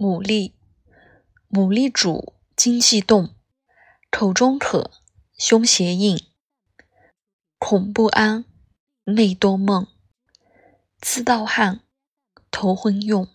牡蛎，牡蛎主，精气动，口中渴，胸胁硬，恐不安，寐多梦，自盗汗，头昏用。